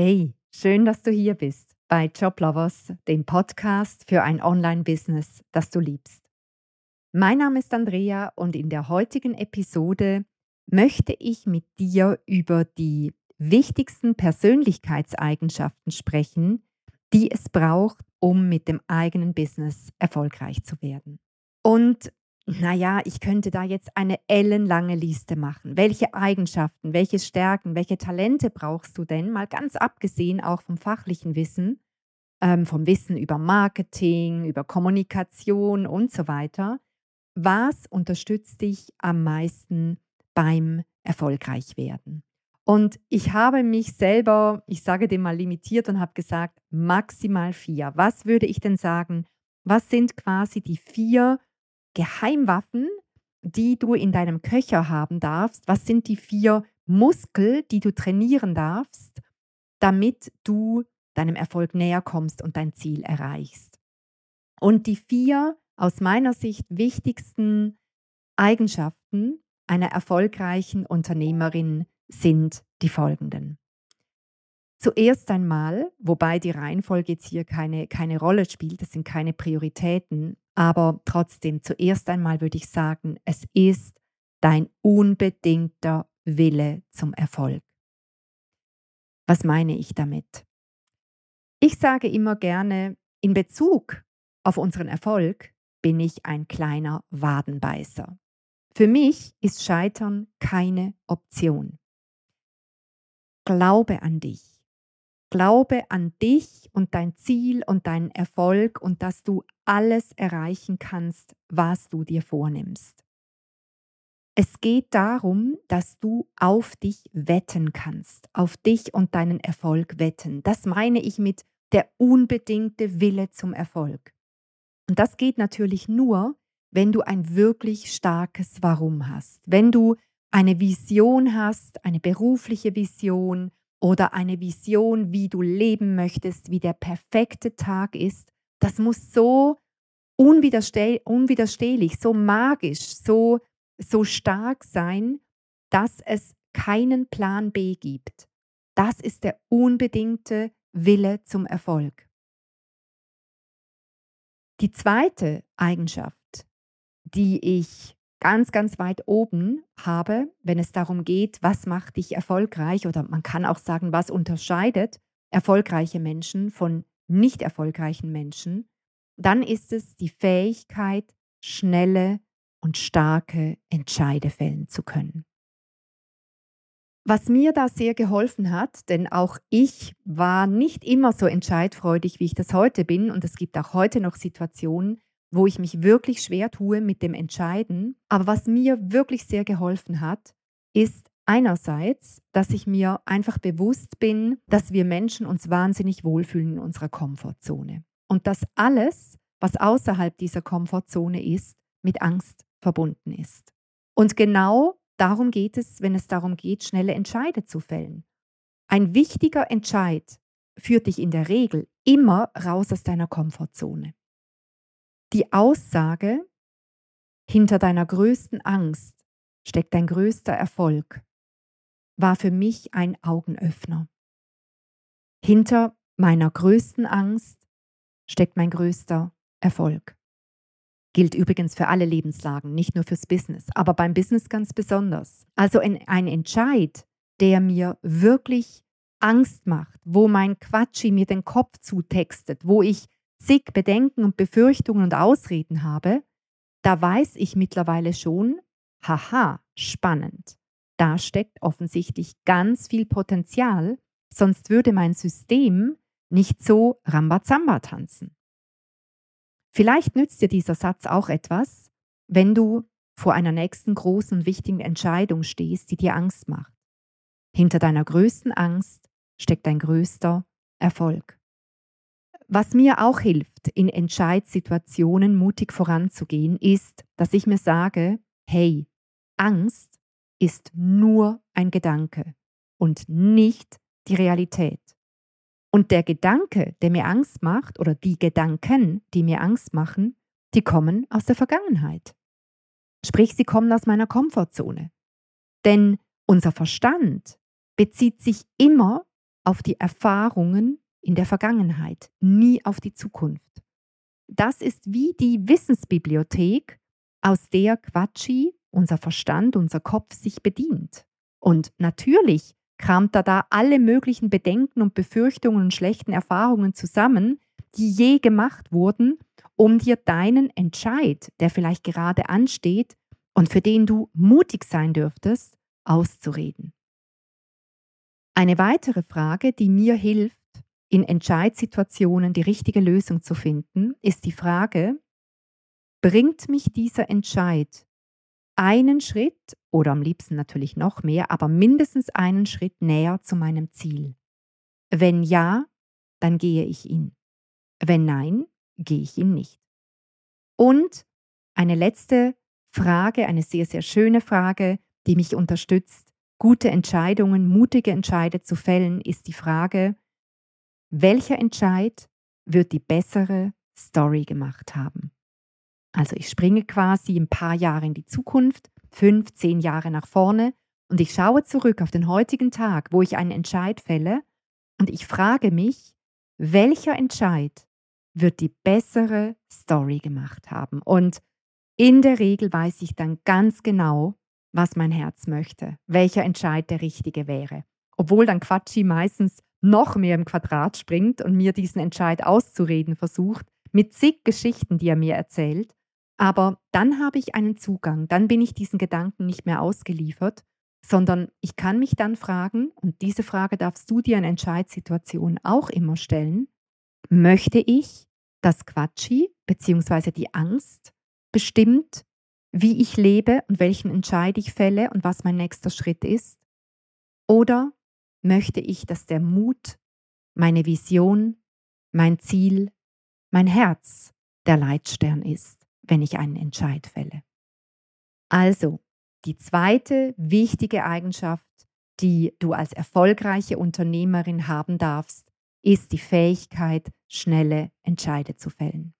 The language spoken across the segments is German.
Hey, schön, dass du hier bist bei Joblovers, dem Podcast für ein Online-Business, das du liebst. Mein Name ist Andrea und in der heutigen Episode möchte ich mit dir über die wichtigsten Persönlichkeitseigenschaften sprechen, die es braucht, um mit dem eigenen Business erfolgreich zu werden. Und naja, ich könnte da jetzt eine ellenlange Liste machen. Welche Eigenschaften, welche Stärken, welche Talente brauchst du denn? Mal ganz abgesehen auch vom fachlichen Wissen, ähm, vom Wissen über Marketing, über Kommunikation und so weiter. Was unterstützt dich am meisten beim Erfolgreichwerden? Und ich habe mich selber, ich sage dem mal limitiert und habe gesagt, maximal vier. Was würde ich denn sagen? Was sind quasi die vier Geheimwaffen, die du in deinem Köcher haben darfst? Was sind die vier Muskel, die du trainieren darfst, damit du deinem Erfolg näher kommst und dein Ziel erreichst? Und die vier aus meiner Sicht wichtigsten Eigenschaften einer erfolgreichen Unternehmerin sind die folgenden. Zuerst einmal, wobei die Reihenfolge jetzt hier keine, keine Rolle spielt, das sind keine Prioritäten, aber trotzdem, zuerst einmal würde ich sagen, es ist dein unbedingter Wille zum Erfolg. Was meine ich damit? Ich sage immer gerne, in Bezug auf unseren Erfolg bin ich ein kleiner Wadenbeißer. Für mich ist Scheitern keine Option. Glaube an dich. Glaube an dich und dein Ziel und deinen Erfolg und dass du alles erreichen kannst, was du dir vornimmst. Es geht darum, dass du auf dich wetten kannst, auf dich und deinen Erfolg wetten. Das meine ich mit der unbedingte Wille zum Erfolg. Und das geht natürlich nur, wenn du ein wirklich starkes Warum hast, wenn du eine Vision hast, eine berufliche Vision, oder eine Vision, wie du leben möchtest, wie der perfekte Tag ist, das muss so unwidersteh unwiderstehlich, so magisch, so, so stark sein, dass es keinen Plan B gibt. Das ist der unbedingte Wille zum Erfolg. Die zweite Eigenschaft, die ich ganz, ganz weit oben habe, wenn es darum geht, was macht dich erfolgreich oder man kann auch sagen, was unterscheidet erfolgreiche Menschen von nicht erfolgreichen Menschen, dann ist es die Fähigkeit, schnelle und starke Entscheide fällen zu können. Was mir da sehr geholfen hat, denn auch ich war nicht immer so entscheidfreudig, wie ich das heute bin, und es gibt auch heute noch Situationen, wo ich mich wirklich schwer tue mit dem Entscheiden. Aber was mir wirklich sehr geholfen hat, ist einerseits, dass ich mir einfach bewusst bin, dass wir Menschen uns wahnsinnig wohlfühlen in unserer Komfortzone. Und dass alles, was außerhalb dieser Komfortzone ist, mit Angst verbunden ist. Und genau darum geht es, wenn es darum geht, schnelle Entscheide zu fällen. Ein wichtiger Entscheid führt dich in der Regel immer raus aus deiner Komfortzone. Die Aussage, hinter deiner größten Angst steckt dein größter Erfolg, war für mich ein Augenöffner. Hinter meiner größten Angst steckt mein größter Erfolg. Gilt übrigens für alle Lebenslagen, nicht nur fürs Business, aber beim Business ganz besonders. Also ein, Entscheid, der mir wirklich Angst macht, wo mein Quatschi mir den Kopf zutextet, wo ich zig Bedenken und Befürchtungen und Ausreden habe, da weiß ich mittlerweile schon, haha, spannend. Da steckt offensichtlich ganz viel Potenzial, sonst würde mein System nicht so Rambazamba tanzen. Vielleicht nützt dir dieser Satz auch etwas, wenn du vor einer nächsten großen und wichtigen Entscheidung stehst, die dir Angst macht. Hinter deiner größten Angst steckt dein größter Erfolg. Was mir auch hilft, in Entscheidssituationen mutig voranzugehen, ist, dass ich mir sage, hey, Angst ist nur ein Gedanke und nicht die Realität. Und der Gedanke, der mir Angst macht, oder die Gedanken, die mir Angst machen, die kommen aus der Vergangenheit. Sprich, sie kommen aus meiner Komfortzone. Denn unser Verstand bezieht sich immer auf die Erfahrungen in der Vergangenheit, nie auf die Zukunft. Das ist wie die Wissensbibliothek, aus der Quatschi, unser Verstand, unser Kopf sich bedient. Und natürlich kramt er da alle möglichen Bedenken und Befürchtungen und schlechten Erfahrungen zusammen, die je gemacht wurden, um dir deinen Entscheid, der vielleicht gerade ansteht und für den du mutig sein dürftest, auszureden. Eine weitere Frage, die mir hilft, in Entscheidsituationen die richtige Lösung zu finden, ist die Frage, bringt mich dieser Entscheid einen Schritt oder am liebsten natürlich noch mehr, aber mindestens einen Schritt näher zu meinem Ziel? Wenn ja, dann gehe ich ihn. Wenn nein, gehe ich ihn nicht. Und eine letzte Frage, eine sehr, sehr schöne Frage, die mich unterstützt, gute Entscheidungen, mutige Entscheide zu fällen, ist die Frage, welcher Entscheid wird die bessere Story gemacht haben? Also ich springe quasi ein paar Jahre in die Zukunft, fünf, zehn Jahre nach vorne und ich schaue zurück auf den heutigen Tag, wo ich einen Entscheid fälle und ich frage mich, welcher Entscheid wird die bessere Story gemacht haben? Und in der Regel weiß ich dann ganz genau, was mein Herz möchte, welcher Entscheid der richtige wäre. Obwohl dann Quatschi meistens noch mehr im Quadrat springt und mir diesen Entscheid auszureden versucht, mit zig Geschichten, die er mir erzählt. Aber dann habe ich einen Zugang, dann bin ich diesen Gedanken nicht mehr ausgeliefert, sondern ich kann mich dann fragen, und diese Frage darfst du dir in Entscheidssituationen auch immer stellen, möchte ich, dass Quatschi bzw. die Angst bestimmt, wie ich lebe und welchen Entscheid ich fälle und was mein nächster Schritt ist? Oder möchte ich, dass der Mut, meine Vision, mein Ziel, mein Herz der Leitstern ist? wenn ich einen Entscheid fälle. Also, die zweite wichtige Eigenschaft, die du als erfolgreiche Unternehmerin haben darfst, ist die Fähigkeit, schnelle Entscheide zu fällen.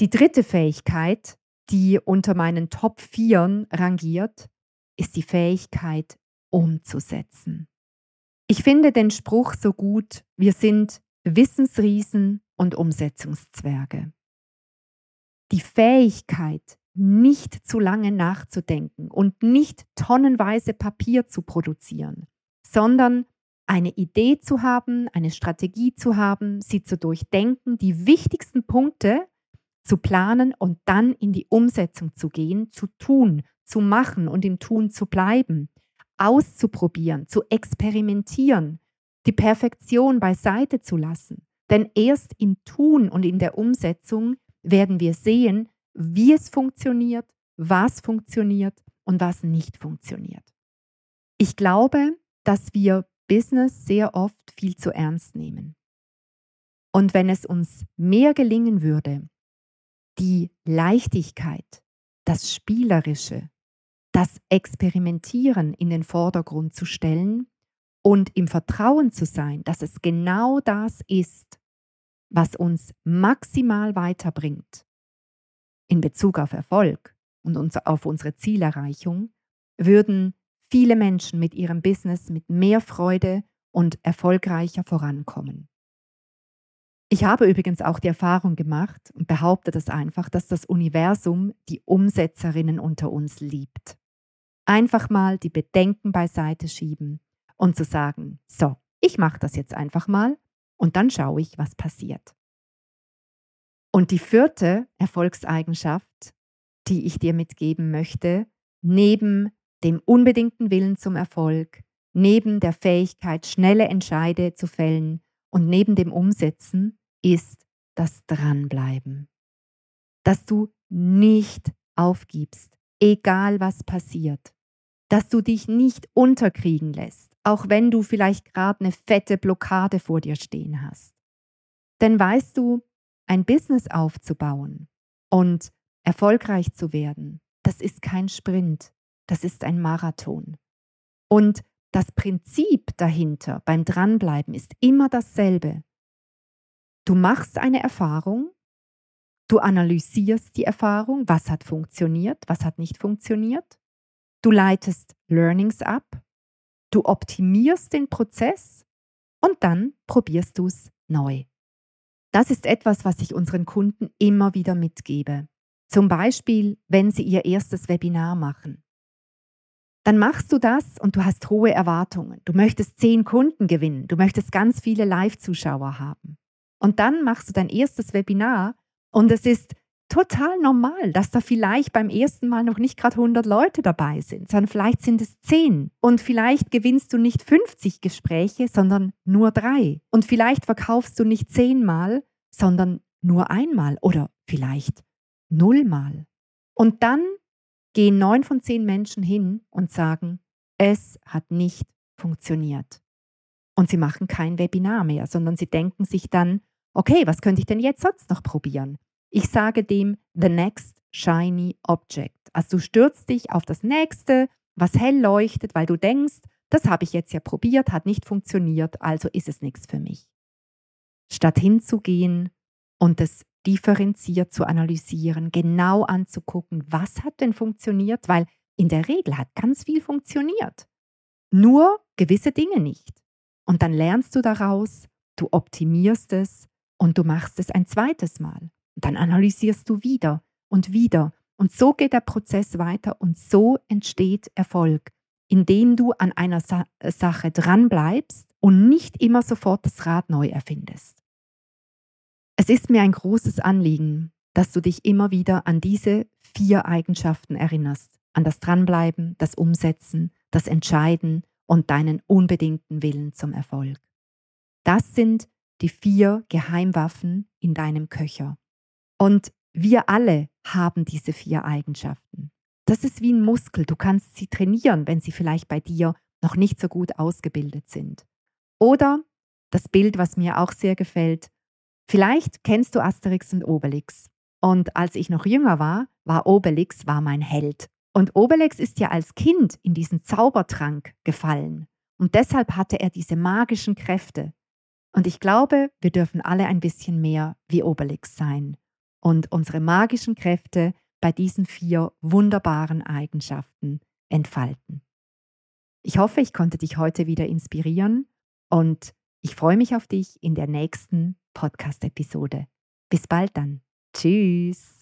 Die dritte Fähigkeit, die unter meinen Top 4 rangiert, ist die Fähigkeit, umzusetzen. Ich finde den Spruch so gut, wir sind Wissensriesen und Umsetzungszwerge. Die Fähigkeit, nicht zu lange nachzudenken und nicht tonnenweise Papier zu produzieren, sondern eine Idee zu haben, eine Strategie zu haben, sie zu durchdenken, die wichtigsten Punkte zu planen und dann in die Umsetzung zu gehen, zu tun, zu machen und im Tun zu bleiben, auszuprobieren, zu experimentieren, die Perfektion beiseite zu lassen. Denn erst im Tun und in der Umsetzung werden wir sehen, wie es funktioniert, was funktioniert und was nicht funktioniert. Ich glaube, dass wir Business sehr oft viel zu ernst nehmen. Und wenn es uns mehr gelingen würde, die Leichtigkeit, das Spielerische, das Experimentieren in den Vordergrund zu stellen und im Vertrauen zu sein, dass es genau das ist, was uns maximal weiterbringt in Bezug auf Erfolg und auf unsere Zielerreichung, würden viele Menschen mit ihrem Business mit mehr Freude und erfolgreicher vorankommen. Ich habe übrigens auch die Erfahrung gemacht und behaupte das einfach, dass das Universum die Umsetzerinnen unter uns liebt. Einfach mal die Bedenken beiseite schieben und zu sagen, so, ich mache das jetzt einfach mal und dann schaue ich, was passiert. Und die vierte Erfolgseigenschaft, die ich dir mitgeben möchte, neben dem unbedingten Willen zum Erfolg, neben der Fähigkeit, schnelle Entscheide zu fällen und neben dem Umsetzen, ist das Dranbleiben. Dass du nicht aufgibst, egal was passiert. Dass du dich nicht unterkriegen lässt, auch wenn du vielleicht gerade eine fette Blockade vor dir stehen hast. Denn weißt du, ein Business aufzubauen und erfolgreich zu werden, das ist kein Sprint, das ist ein Marathon. Und das Prinzip dahinter beim Dranbleiben ist immer dasselbe. Du machst eine Erfahrung, du analysierst die Erfahrung, was hat funktioniert, was hat nicht funktioniert, du leitest Learnings ab, Du optimierst den Prozess und dann probierst du es neu. Das ist etwas, was ich unseren Kunden immer wieder mitgebe. Zum Beispiel, wenn sie ihr erstes Webinar machen. Dann machst du das und du hast hohe Erwartungen. Du möchtest zehn Kunden gewinnen. Du möchtest ganz viele Live-Zuschauer haben. Und dann machst du dein erstes Webinar und es ist total normal, dass da vielleicht beim ersten Mal noch nicht gerade 100 Leute dabei sind, sondern vielleicht sind es 10. Und vielleicht gewinnst du nicht 50 Gespräche, sondern nur drei. Und vielleicht verkaufst du nicht zehnmal, sondern nur einmal oder vielleicht nullmal. Und dann gehen neun von zehn Menschen hin und sagen, es hat nicht funktioniert. Und sie machen kein Webinar mehr, sondern sie denken sich dann, okay, was könnte ich denn jetzt sonst noch probieren? Ich sage dem The Next Shiny Object. Also du stürzt dich auf das nächste, was hell leuchtet, weil du denkst, das habe ich jetzt ja probiert, hat nicht funktioniert, also ist es nichts für mich. Statt hinzugehen und es differenziert zu analysieren, genau anzugucken, was hat denn funktioniert, weil in der Regel hat ganz viel funktioniert. Nur gewisse Dinge nicht. Und dann lernst du daraus, du optimierst es und du machst es ein zweites Mal. Dann analysierst du wieder und wieder. Und so geht der Prozess weiter und so entsteht Erfolg, indem du an einer Sa Sache dranbleibst und nicht immer sofort das Rad neu erfindest. Es ist mir ein großes Anliegen, dass du dich immer wieder an diese vier Eigenschaften erinnerst, an das Dranbleiben, das Umsetzen, das Entscheiden und deinen unbedingten Willen zum Erfolg. Das sind die vier Geheimwaffen in deinem Köcher. Und wir alle haben diese vier Eigenschaften. Das ist wie ein Muskel. Du kannst sie trainieren, wenn sie vielleicht bei dir noch nicht so gut ausgebildet sind. Oder das Bild, was mir auch sehr gefällt. Vielleicht kennst du Asterix und Obelix. Und als ich noch jünger war, war Obelix war mein Held. Und Obelix ist ja als Kind in diesen Zaubertrank gefallen. Und deshalb hatte er diese magischen Kräfte. Und ich glaube, wir dürfen alle ein bisschen mehr wie Obelix sein und unsere magischen Kräfte bei diesen vier wunderbaren Eigenschaften entfalten. Ich hoffe, ich konnte dich heute wieder inspirieren und ich freue mich auf dich in der nächsten Podcast-Episode. Bis bald dann. Tschüss.